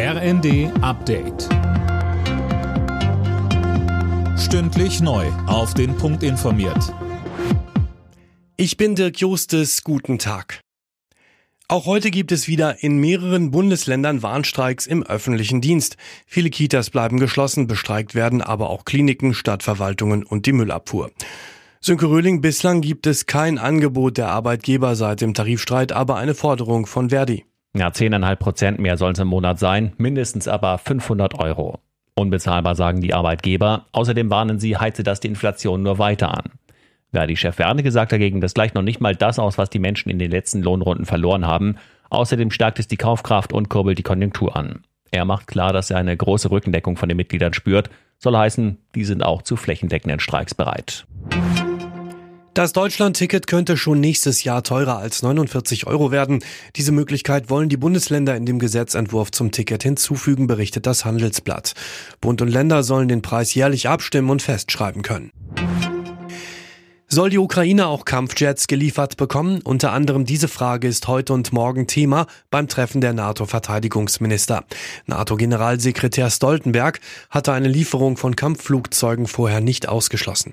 RND Update. Stündlich neu. Auf den Punkt informiert. Ich bin Dirk Justes. Guten Tag. Auch heute gibt es wieder in mehreren Bundesländern Warnstreiks im öffentlichen Dienst. Viele Kitas bleiben geschlossen, bestreikt werden aber auch Kliniken, Stadtverwaltungen und die Müllabfuhr. Sönke Röhling, bislang gibt es kein Angebot der Arbeitgeber seit dem Tarifstreit, aber eine Forderung von Verdi. Ja, 10,5 Prozent mehr sollen es im Monat sein, mindestens aber 500 Euro. Unbezahlbar sagen die Arbeitgeber. Außerdem warnen sie, heize das die Inflation nur weiter an. Verdi-Chef Wernicke sagt dagegen, das gleicht noch nicht mal das aus, was die Menschen in den letzten Lohnrunden verloren haben. Außerdem stärkt es die Kaufkraft und kurbelt die Konjunktur an. Er macht klar, dass er eine große Rückendeckung von den Mitgliedern spürt. Soll heißen, die sind auch zu flächendeckenden Streiks bereit. Das Deutschland-Ticket könnte schon nächstes Jahr teurer als 49 Euro werden. Diese Möglichkeit wollen die Bundesländer in dem Gesetzentwurf zum Ticket hinzufügen, berichtet das Handelsblatt. Bund und Länder sollen den Preis jährlich abstimmen und festschreiben können. Soll die Ukraine auch Kampfjets geliefert bekommen? Unter anderem diese Frage ist heute und morgen Thema beim Treffen der NATO-Verteidigungsminister. NATO-Generalsekretär Stoltenberg hatte eine Lieferung von Kampfflugzeugen vorher nicht ausgeschlossen.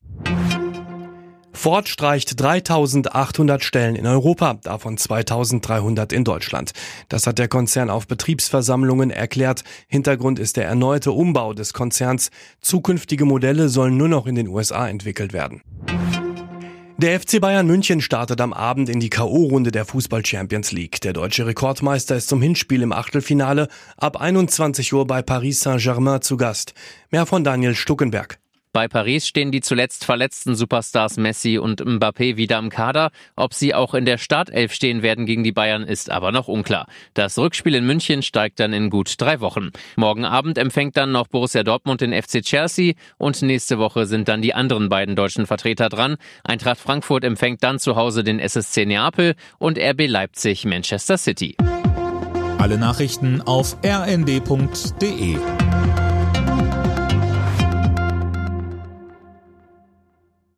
Ford streicht 3800 Stellen in Europa, davon 2300 in Deutschland. Das hat der Konzern auf Betriebsversammlungen erklärt. Hintergrund ist der erneute Umbau des Konzerns. Zukünftige Modelle sollen nur noch in den USA entwickelt werden. Der FC Bayern München startet am Abend in die K.O.-Runde der Fußball Champions League. Der deutsche Rekordmeister ist zum Hinspiel im Achtelfinale ab 21 Uhr bei Paris Saint-Germain zu Gast. Mehr von Daniel Stuckenberg. Bei Paris stehen die zuletzt verletzten Superstars Messi und Mbappé wieder im Kader. Ob sie auch in der Startelf stehen werden gegen die Bayern, ist aber noch unklar. Das Rückspiel in München steigt dann in gut drei Wochen. Morgen Abend empfängt dann noch Borussia Dortmund den FC Chelsea und nächste Woche sind dann die anderen beiden deutschen Vertreter dran. Eintracht Frankfurt empfängt dann zu Hause den SSC Neapel und RB Leipzig Manchester City. Alle Nachrichten auf rnd.de